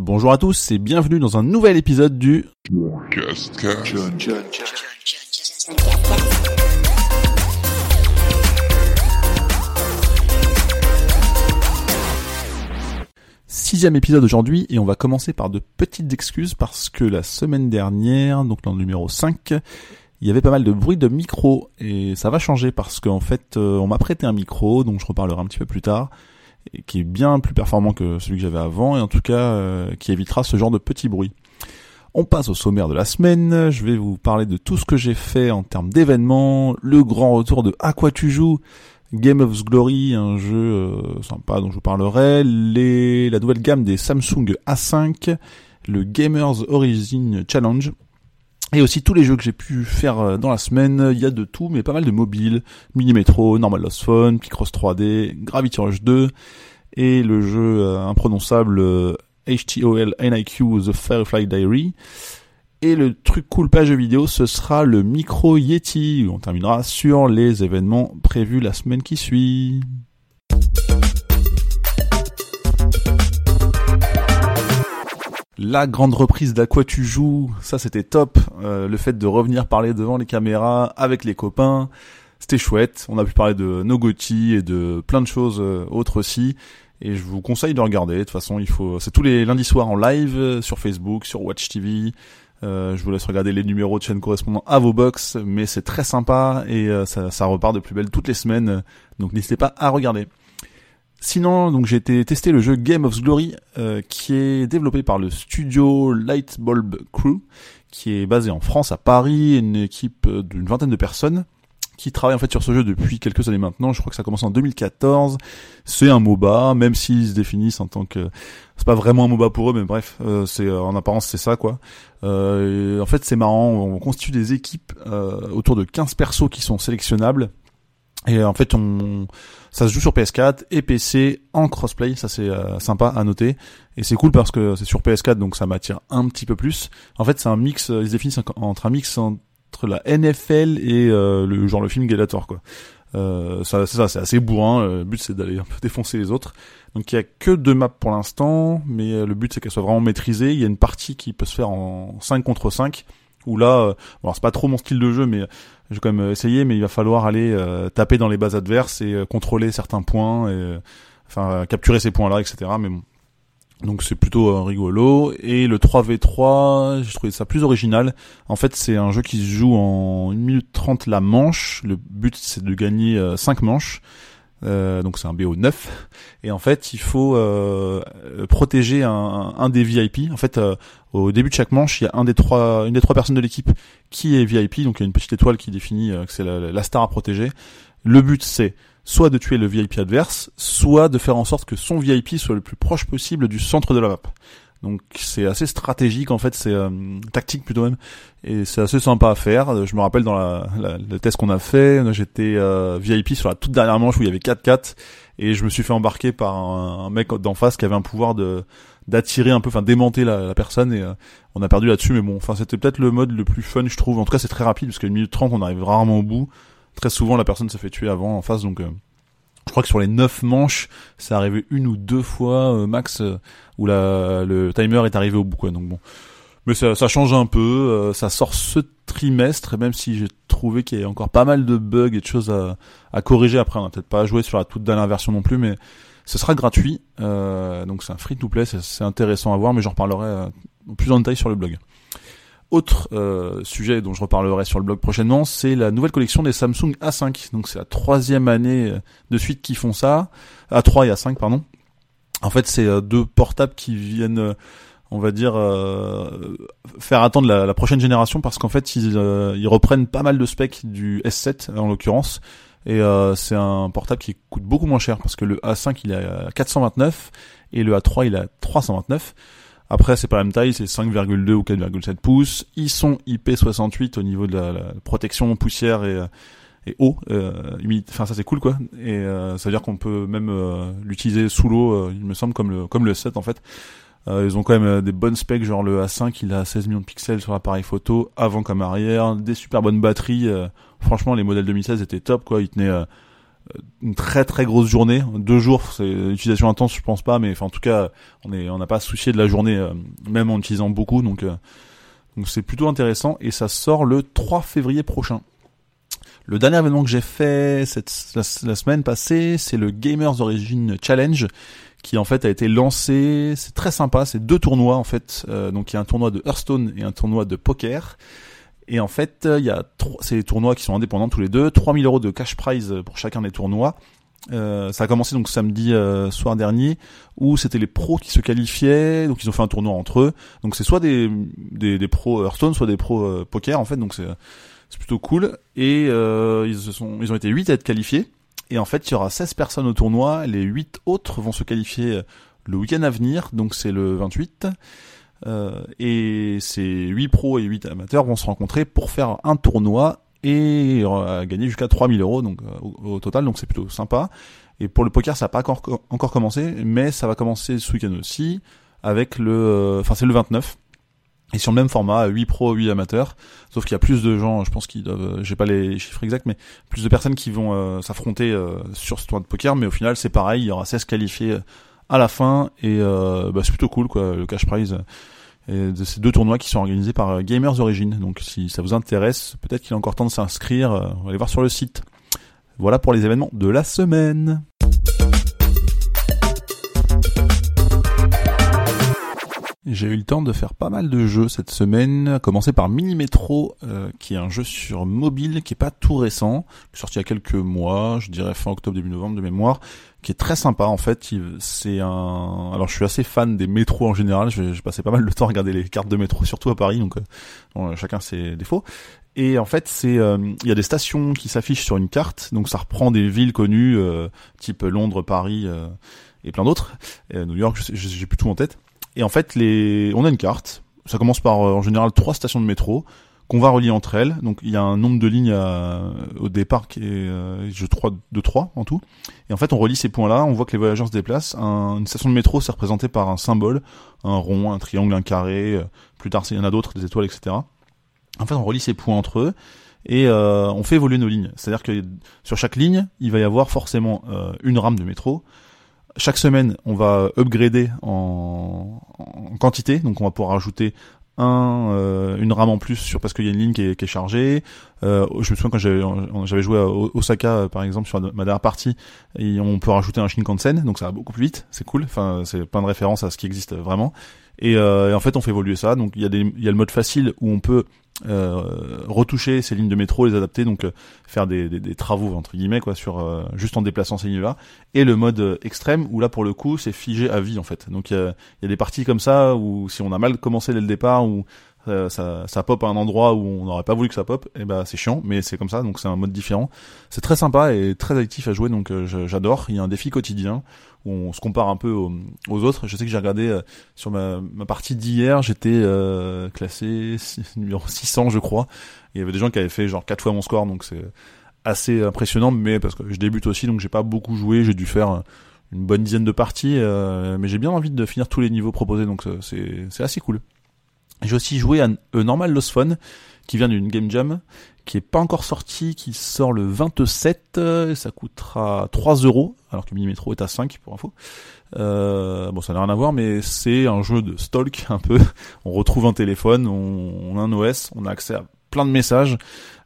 Bonjour à tous et bienvenue dans un nouvel épisode du Sixième épisode aujourd'hui et on va commencer par de petites excuses parce que la semaine dernière, donc dans le numéro 5, il y avait pas mal de bruit de micro et ça va changer parce qu'en fait euh, on m'a prêté un micro dont je reparlerai un petit peu plus tard qui est bien plus performant que celui que j'avais avant et en tout cas euh, qui évitera ce genre de petits bruits. On passe au sommaire de la semaine, je vais vous parler de tout ce que j'ai fait en termes d'événements, le grand retour de À tu joues, Game of Glory, un jeu euh, sympa dont je vous parlerai, la nouvelle gamme des Samsung A5, le Gamers Origin Challenge, et aussi tous les jeux que j'ai pu faire euh, dans la semaine, il y a de tout, mais pas mal de mobiles, Mini Metro, Normal Lost Phone, Picross 3D, Gravity Rush 2, et le jeu euh, imprononçable HTOL NIQ The Firefly Diary. Et le truc cool page vidéo, ce sera le micro Yeti, on terminera sur les événements prévus la semaine qui suit. La grande reprise d'À quoi tu joues, ça c'était top. Euh, le fait de revenir parler devant les caméras avec les copains, c'était chouette. On a pu parler de Nogoti et de plein de choses euh, autres aussi. Et je vous conseille de regarder. De toute façon, il faut. C'est tous les lundis soirs en live euh, sur Facebook, sur Watch TV. je vous laisse regarder les numéros de chaîne correspondant à vos box, mais c'est très sympa et ça, ça repart de plus belle toutes les semaines. Donc n'hésitez pas à regarder. Sinon, donc j'ai été tester le jeu Game of Glory, euh, qui est développé par le studio Lightbulb Crew, qui est basé en France, à Paris, une équipe d'une vingtaine de personnes qui travaille en fait sur ce jeu depuis quelques années maintenant. Je crois que ça commence en 2014. C'est un MOBA, même s'ils se définissent en tant que c'est pas vraiment un MOBA pour eux, mais bref, euh, c'est en apparence c'est ça quoi. Euh, en fait, c'est marrant. On constitue des équipes autour de 15 persos qui sont sélectionnables et en fait, on, ça se joue sur PS4 et PC en crossplay. Ça c'est euh, sympa à noter. Et c'est cool parce que c'est sur PS4, donc ça m'attire un petit peu plus. En fait, c'est un mix. Euh, ils définissent entre un mix entre la NFL et euh, le genre le film Gladiator quoi. Euh, ça, c'est ça, c'est assez bourrin. Le but c'est d'aller un peu défoncer les autres. Donc il y a que deux maps pour l'instant, mais le but c'est qu'elles soient vraiment maîtrisées. Il y a une partie qui peut se faire en 5 contre 5 où là, bon, c'est pas trop mon style de jeu, mais je vais quand même essayer, mais il va falloir aller euh, taper dans les bases adverses et euh, contrôler certains points, et, enfin capturer ces points-là, etc. Mais bon. Donc c'est plutôt euh, rigolo. Et le 3v3, j'ai trouvé ça plus original. En fait, c'est un jeu qui se joue en 1 minute 30 la manche. Le but, c'est de gagner 5 manches. Euh, donc c'est un BO9 et en fait il faut euh, protéger un, des VIP en fait euh, au début de chaque manche il y a une des trois personnes de l'équipe qui est VIP donc il y a une petite étoile qui définit que c'est la, la, star à protéger. Le but c'est soit de tuer le VIP adverse soit de faire en sorte que son VIP soit le plus proche possible du centre de la map donc c'est assez stratégique en fait, c'est euh, tactique plutôt même, et c'est assez sympa à faire. Je me rappelle dans la, la le test qu'on a fait, j'étais euh, VIP sur la toute dernière manche où il y avait 4-4 et je me suis fait embarquer par un, mec d'en face qui avait un pouvoir de d'attirer un peu, enfin démonter la, la personne et euh, on a perdu là-dessus. Mais bon, enfin c'était peut-être le mode le plus fun je trouve. En tout cas c'est très rapide parce qu'une minute 30 on arrive rarement au bout. Très souvent la personne se fait tuer avant en face donc je crois que sur les 9 manches, c'est arrivé une ou deux fois euh, max euh, où la, le timer est arrivé au bout. Quoi, donc bon, mais ça, ça change un peu. Euh, ça sort ce trimestre, même si j'ai trouvé qu'il y a encore pas mal de bugs et de choses à, à corriger. Après, on n'a peut-être pas joué sur la toute dernière version non plus, mais ce sera gratuit. donc c'est un free-to-play, c'est intéressant à voir, mais j'en reparlerai plus en détail sur le blog. Autre euh, sujet dont je reparlerai sur le blog prochainement, c'est la nouvelle collection des Samsung A5. Donc c'est la troisième année euh, de suite qu'ils font ça, A3 et A5 pardon. En fait, c'est euh, deux portables qui viennent, on va dire, faire attendre la, prochaine génération parce qu'en fait ils, ils, reprennent pas mal de specs du S7 en l'occurrence. Et c'est un portable qui coûte beaucoup moins cher parce que le A5 il est à 429 et le A3 il est à 329. Après, c'est pas la même taille, c'est 5,2 ou 4,7 pouces. Ils sont IP68 au niveau de la, protection poussière et, et eau, euh. Enfin, ça c'est cool quoi. Et euh, ça veut dire qu'on peut même euh, l'utiliser sous l'eau, euh, il me semble, comme le comme le 7 en fait. Euh, ils ont quand même des bonnes specs, genre le A5, il a 16 millions de pixels sur l'appareil photo, avant comme arrière, des super bonnes batteries. franchement, les modèles 2016 étaient top quoi. Ils tenaient une très très grosse journée, deux jours, c'est utilisation intense, je pense pas, mais enfin en tout cas, on est, on n'a pas soucié de la journée, même en utilisant beaucoup, donc donc c'est plutôt intéressant et ça sort le 3 février prochain. Le dernier événement que j'ai fait cette, la, semaine passée, c'est le Gamers Origin Challenge, qui en fait a été lancé. C'est très sympa, c'est deux tournois en fait. Euh, donc il y a un tournoi de Hearthstone et un tournoi de poker. Et en fait, il y a ces tournois qui sont indépendants tous les deux, 3000 euros de cash prize pour chacun des tournois. Euh, ça a commencé donc samedi euh, soir dernier où c'était les pros qui se qualifiaient donc ils ont fait un tournoi entre eux donc c'est soit des, des, des pros Hearthstone soit des pros poker en fait donc c'est c'est plutôt cool. Et euh, ils, se sont, ils ont été 8 à être qualifiés. Et en fait, il y aura 16 personnes au tournoi. Les 8 autres vont se qualifier euh, le week-end à venir, donc c'est le 28. Euh, et ces 8 pros et 8 amateurs vont se rencontrer pour faire un tournoi et gagner jusqu'à 3000 euros donc au, total. Donc c'est plutôt sympa. Et pour le poker, ça n'a pas encore, commencé, mais ça va commencer ce week-end aussi avec le, enfin c'est le 29 et sur le même format, 8 pros, 8 amateurs. Sauf qu'il y a plus de gens, je pense qu'ils doivent, j'ai pas les chiffres exacts, mais plus de personnes qui vont euh, s'affronter euh, sur ce tournoi de poker. Mais au final, c'est pareil, il y aura 16 qualifiés euh, à la fin. Et bah, c'est plutôt cool, quoi, le cash prize. De ces deux tournois qui sont organisés par Gamers Origin. Donc si ça vous intéresse, peut-être qu'il est encore temps de s'inscrire. on va aller voir sur le site. Voilà pour les événements de la semaine. J'ai eu le temps de faire pas mal de jeux cette semaine, à commencer par Mini Metro, euh, qui est un jeu sur mobile qui est pas tout récent, sorti il y a quelques mois, je dirais fin octobre début novembre de mémoire, qui est très sympa en fait. C'est un, alors je suis assez fan des métros en général. J'ai passé pas mal de temps à regarder les cartes de métro, surtout à Paris, donc euh, chacun ses défauts. Et en fait, c'est euh, il y a des stations qui s'affichent sur une carte, donc ça reprend des villes connues, type Londres, Paris et plein d'autres. New York, j'ai plus tout en tête. Et en fait, les, on a une carte. Ça commence par euh, en général trois stations de métro qu'on va relier entre elles. Donc il y a un nombre de lignes euh, au départ qui est euh, je crois de trois en tout. Et en fait, on relie ces points-là, on voit que les voyageurs se déplacent. une station de métro, c'est représenté par un symbole, un rond, un triangle, un carré. plus tard, il y en a d'autres, des étoiles, etc. En fait, on relie ces points entre eux et on fait évoluer nos lignes. C'est-à-dire que sur chaque ligne, il va y avoir forcément une rame de métro, chaque semaine, on va upgrader en, quantité, donc on va pouvoir ajouter un, euh, une rame en plus sur parce qu'il y a une ligne qui est, chargée. Euh, je me souviens quand j'avais, joué à Osaka par exemple sur ma dernière partie, et on peut rajouter un Shinkansen, donc ça va beaucoup plus vite, c'est cool. Enfin, c'est plein de références à ce qui existe vraiment. Et, euh, en fait, on fait évoluer ça. Donc il y il y a le mode facile où on peut euh, retoucher ces lignes de métro, les adapter, donc euh, faire des, des, des, travaux entre guillemets quoi sur euh, juste en déplaçant ces lignes-là. Et le mode extrême où là pour le coup c'est figé à vie en fait. Donc il y a, des parties comme ça où si on a mal commencé dès le départ ou ça, ça pop à un endroit où on n'aurait pas voulu que ça pop, et eh ben c'est chiant, mais c'est comme ça, donc c'est un mode différent. C'est très sympa et très actif à jouer, donc j'adore. Il y a un défi quotidien où on se compare un peu aux, autres. Je sais que j'ai regardé euh, sur ma, partie d'hier, j'étais euh, classé numéro 600 je crois. Il y avait des gens qui avaient fait genre quatre fois mon score, donc c'est assez impressionnant, mais parce que je débute aussi, donc j'ai pas beaucoup joué, j'ai dû faire une bonne dizaine de parties, euh, mais j'ai bien envie de finir tous les niveaux proposés, donc c'est assez cool. J'ai aussi joué à Normal Lost Fun, qui vient d'une game jam, qui est pas encore sorti, qui sort le 27, et ça coûtera 3 euros, alors que Minimetro est à 5 pour info. Euh, bon, ça n'a rien à voir, mais c'est un jeu de stalk un peu. On retrouve un téléphone, on, a un OS, on a accès à plein de messages.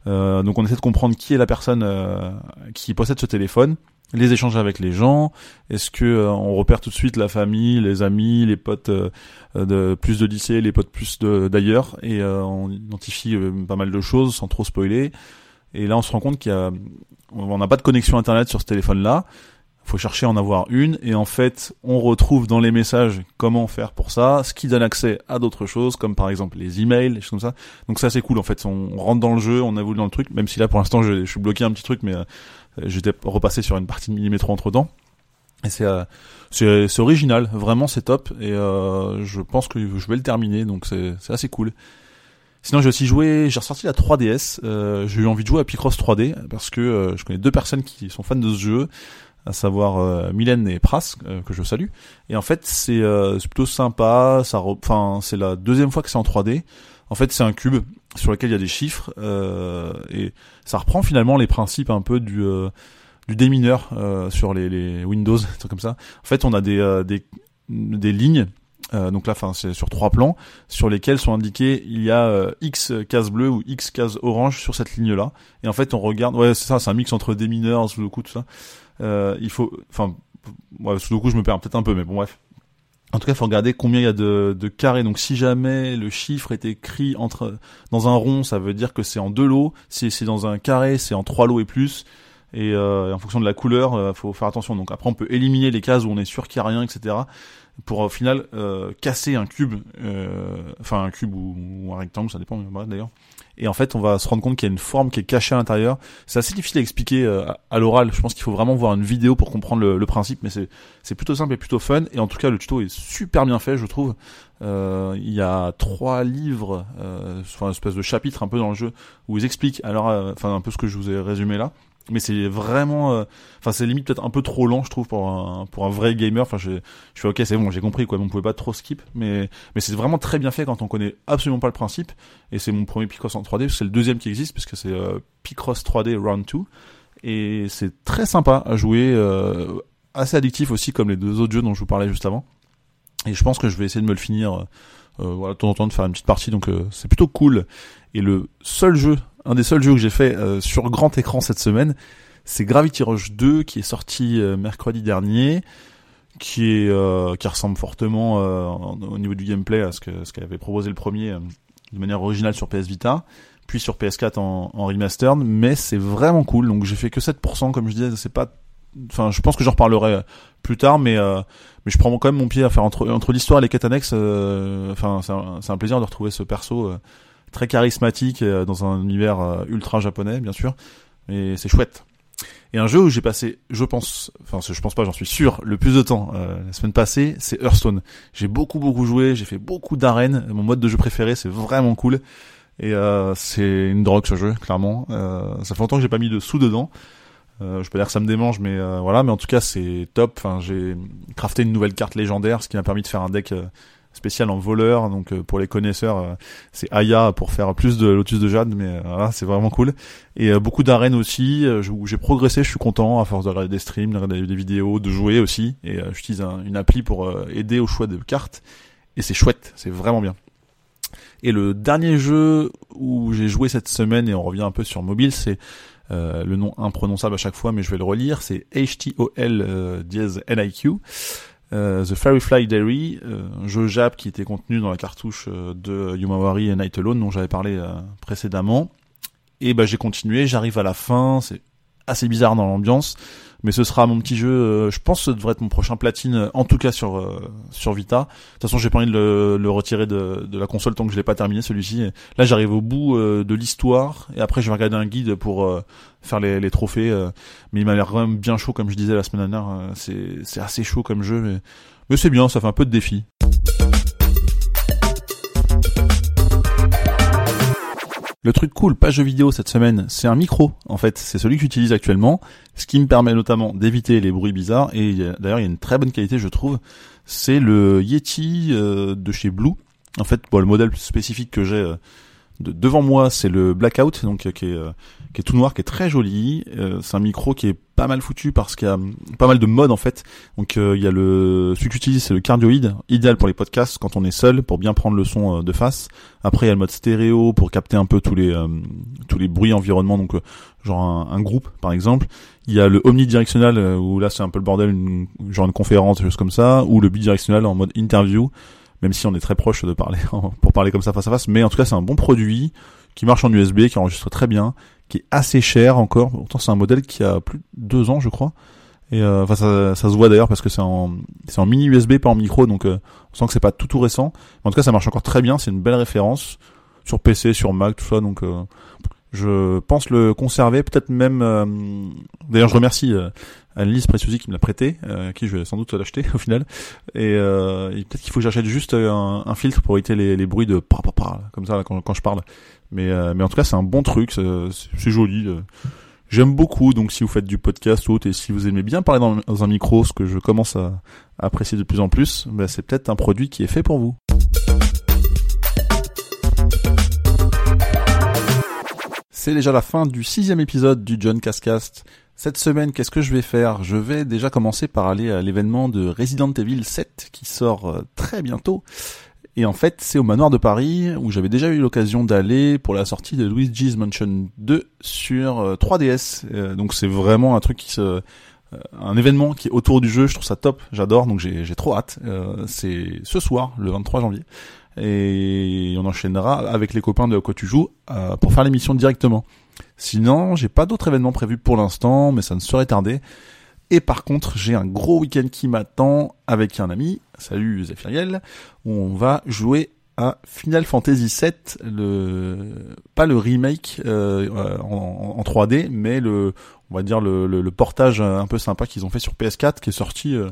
Euh, donc on essaie de comprendre qui est la personne euh, qui possède ce téléphone les échanges avec les gens Est-ce que euh, on repère tout de suite la famille, les amis, les potes euh, de plus de lycée, les potes plus d'ailleurs, et euh, on identifie pas mal de choses sans trop spoiler. Et là, on se rend compte qu'il y a, on n'a pas de connexion internet sur ce téléphone-là. Il faut chercher à en avoir une, et en fait, on retrouve dans les messages comment faire pour ça, ce qui donne accès à d'autres choses, comme par exemple les emails, les choses comme ça. Donc ça, c'est cool. En fait, on rentre dans le jeu, on évolue dans le truc, même si là, pour l'instant, je, suis bloqué un petit truc, mais euh, j'étais repassé sur une partie de millimétro entre temps. Et c'est euh, c'est original, vraiment c'est top et euh, je pense que je vais le terminer donc c'est c'est assez cool. Sinon j'ai aussi joué, j'ai ressorti la 3DS, euh, j'ai eu envie de jouer à Picross 3D parce que euh, je connais deux personnes qui sont fans de ce jeu, à savoir euh, Mylène et Pras que je salue. Et en fait c'est plutôt sympa, ça enfin c'est la deuxième fois que c'est en 3D. En fait c'est un cube sur lequel il y a des chiffres et ça reprend finalement les principes un peu du euh, du démineur sur les, les Windows, trucs comme ça. En fait, on a des des, des lignes euh, donc là, enfin, c'est sur trois plans sur lesquels sont indiqués il y a euh, X cases bleues ou X cases oranges sur cette ligne-là. Et en fait, on regarde, ouais, c'est ça, c'est un mix entre des mineurs, Sudoku, tout ça. Euh, il faut, enfin, ouais, Sudoku, je me perds peut-être un peu, mais bon, bref. En tout cas, il faut regarder combien il y a de, de carrés. Donc, si jamais le chiffre est écrit entre dans un rond, ça veut dire que c'est en deux lots. Si c'est dans un carré, c'est en trois lots et plus. Et, euh, en fonction de la couleur, euh, faut faire attention. Donc après, on peut éliminer les cases où on est sûr qu'il n'y a rien, etc pour au final euh, casser un cube, euh, enfin un cube ou, un rectangle, ça dépend d'ailleurs. Et en fait, on va se rendre compte qu'il y a une forme qui est cachée à l'intérieur. C'est assez difficile à expliquer euh, à, l'oral. Je pense qu'il faut vraiment voir une vidéo pour comprendre le, principe, mais c'est plutôt simple et plutôt fun. Et en tout cas, le tuto est super bien fait, je trouve. il y a trois livres, enfin une espèce de chapitre un peu dans le jeu où ils expliquent alors, enfin un peu ce que je vous ai résumé là mais c'est vraiment euh, enfin c'est limite peut-être un peu trop lent je trouve pour un pour un vrai gamer. Enfin je je fais OK c'est bon j'ai compris quoi on pouvait pas trop skip. Mais mais c'est vraiment très bien fait quand on connaît absolument pas le principe. Et c'est mon premier Picross en 3D c'est le deuxième qui existe puisque c'est euh, Picross 3D Round 2 et c'est très sympa à jouer euh, assez addictif aussi comme les deux autres jeux dont je vous parlais juste avant. Et je pense que je vais essayer de me le finir euh, voilà de temps en temps de faire une petite partie. Donc c'est plutôt cool. Et le seul jeu un des seuls jeux que j'ai fait euh, sur grand écran cette semaine, c'est Gravity Rush 2 qui est sorti euh, mercredi dernier, qui est euh, qui ressemble fortement au niveau du gameplay à ce que ce qu'avait proposé le premier de manière originale sur PS Vita, puis sur PS4 en, en remastered, mais c'est vraiment cool. Donc j'ai fait que 7%, comme je disais, c'est pas enfin je pense que j'en reparlerai plus tard mais mais je prends quand même mon pied à faire entre entre l'histoire et les quêtes annexes enfin c'est un, plaisir de retrouver ce perso très charismatique euh, dans un univers euh, ultra japonais, bien sûr. Mais c'est chouette. Et un jeu où j'ai passé, je pense, enfin je pense pas, j'en suis sûr, le plus de temps euh, la semaine passée, c'est Hearthstone. J'ai beaucoup beaucoup joué, j'ai fait beaucoup d'arènes. Mon mode de jeu préféré, c'est vraiment cool. Et euh, c'est une drogue ce jeu, clairement. Euh, ça fait longtemps que j'ai pas mis de sous dedans. Euh, je peux dire que ça me démange, mais voilà. Mais en tout cas, c'est top. Enfin, j'ai crafté une nouvelle carte légendaire, ce qui m'a permis de faire un deck spécial en voleur. Donc euh, pour les connaisseurs, euh, c'est Aya pour faire plus de Lotus de Jade, mais euh, voilà, c'est vraiment cool. Et beaucoup d'arènes aussi où j'ai progressé. Je suis content à force de regarder des streams, de regarder des vidéos, de jouer aussi. Et j'utilise une appli pour aider au choix de cartes. Et c'est chouette, c'est vraiment bien. Et le dernier jeu où j'ai joué cette semaine, et on revient un peu sur mobile, c'est le nom imprononçable à chaque fois, mais je vais le relire, c'est HTOL dièse LIQ. Euh, The Fairy Fly Diary, euh, un jeu Jap qui était contenu dans la cartouche euh, de Yumawari et Night Alone dont j'avais parlé précédemment. Et bah j'ai continué, j'arrive à la fin, c'est assez bizarre dans l'ambiance, mais ce sera mon petit jeu. je pense que ce devrait être mon prochain platine, en tout cas sur sur Vita. De toute façon, j'ai pas envie de le, retirer de, de, la console tant que je l'ai pas terminé celui-ci. Là, j'arrive au bout de l'histoire et après je vais regarder un guide pour faire les, les trophées. Euh, mais il m'a l'air quand même bien chaud, comme je disais la semaine dernière. Euh, c'est, c'est assez chaud comme jeu, mais, mais c'est bien, ça fait un peu de défi. Le truc cool, pas jeu vidéo cette semaine, c'est un micro. En fait, c'est celui que j'utilise actuellement, ce qui me permet notamment d'éviter les bruits bizarres. Et d'ailleurs, il y a une très bonne qualité, je trouve. C'est le Yeti euh, de chez Blue. En fait, bon, le modèle spécifique que j'ai devant moi, c'est le Blackout, donc qui est qui est tout noir, qui est très joli. Euh, c'est un micro qui est pas mal foutu parce qu'il y a pas mal de modes en fait. Donc euh, il y a le celui que j'utilise c'est le cardioïde, idéal pour les podcasts quand on est seul pour bien prendre le son euh, de face. Après il y a le mode stéréo pour capter un peu tous les tous les bruits environnement donc genre un, groupe par exemple. Il y a le omnidirectionnel où là c'est un peu le bordel genre une conférence des choses comme ça ou le bidirectionnel en mode interview même si on est très proche de parler pour parler comme ça face à face mais en tout cas c'est un bon produit qui marche en USB qui enregistre très bien qui est assez cher encore. Pourtant, c'est un modèle qui a plus de deux ans, je crois. Et euh, enfin, ça, ça, se voit d'ailleurs parce que c'est en, c'est en mini USB, pas en micro, donc euh, on sent que c'est pas tout tout récent. en tout cas, ça marche encore très bien. C'est une belle référence sur PC, sur Mac, tout ça. Donc, euh, je pense le conserver, peut-être même. d'ailleurs, je remercie Annelise Preciosi qui me l'a prêté, qui je vais sans doute l'acheter au final. Et, peut-être qu'il faut que j'achète juste un, un, filtre pour éviter les, bruits de pa, pa, pa comme ça quand, quand je parle. Mais, euh, mais en tout cas, c'est un bon truc, c'est joli. Euh. J'aime beaucoup, donc si vous faites du podcast ou autre, et si vous aimez bien parler dans, un micro, ce que je commence à, apprécier de plus en plus, bah, c'est peut-être un produit qui est fait pour vous. C'est déjà la fin du sixième épisode du John Cascast. Cette semaine, qu'est-ce que je vais faire? Je vais déjà commencer par aller à l'événement de Resident Evil 7 qui sort euh, très bientôt. Et en fait, c'est au manoir de Paris où j'avais déjà eu l'occasion d'aller pour la sortie de Luigi's Mansion 2 sur 3DS. Euh, euh, donc c'est vraiment un truc qui se un événement qui est autour du jeu, je trouve ça top, j'adore, donc j'ai trop hâte. c'est ce soir, le 23 janvier, et on enchaînera avec les copains de quoi tu joues pour faire l'émission directement. Sinon, j'ai pas d'autres événements prévus pour l'instant, mais ça ne serait tardé. Et par contre, j'ai un gros week-end qui m'attend avec un ami, salut Zephyriel, où on va jouer à Final Fantasy VII, pas le remake euh, en, 3D, mais le on va dire le, portage un peu sympa qu'ils ont fait sur PS4, qui est sorti euh,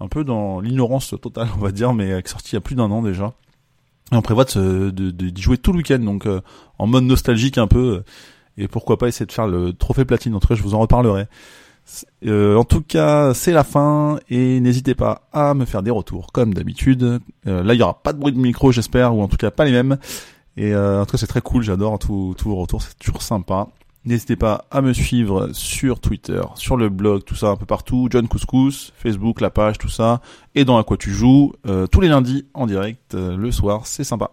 un peu dans l'ignorance totale, on va dire, mais qui est sorti il y a plus d'un an déjà. Et on prévoit de, jouer tout le week-end, donc euh, en mode nostalgique un peu et pourquoi pas essayer de faire le trophée platine. En tout cas, je vous en reparlerai. Euh, en tout cas, c'est la fin et n'hésitez pas à me faire des retours comme d'habitude. Euh, là, il y aura pas de bruit de micro, j'espère, ou en tout cas pas les mêmes. Et euh, en tout cas, c'est très cool. J'adore tous vos retours, c'est toujours sympa. N'hésitez pas à me suivre sur Twitter, sur le blog, tout ça un peu partout, John Couscous, Facebook, la page, tout ça, et dans à quoi tu joues, tous les lundis en direct, le soir, c'est sympa.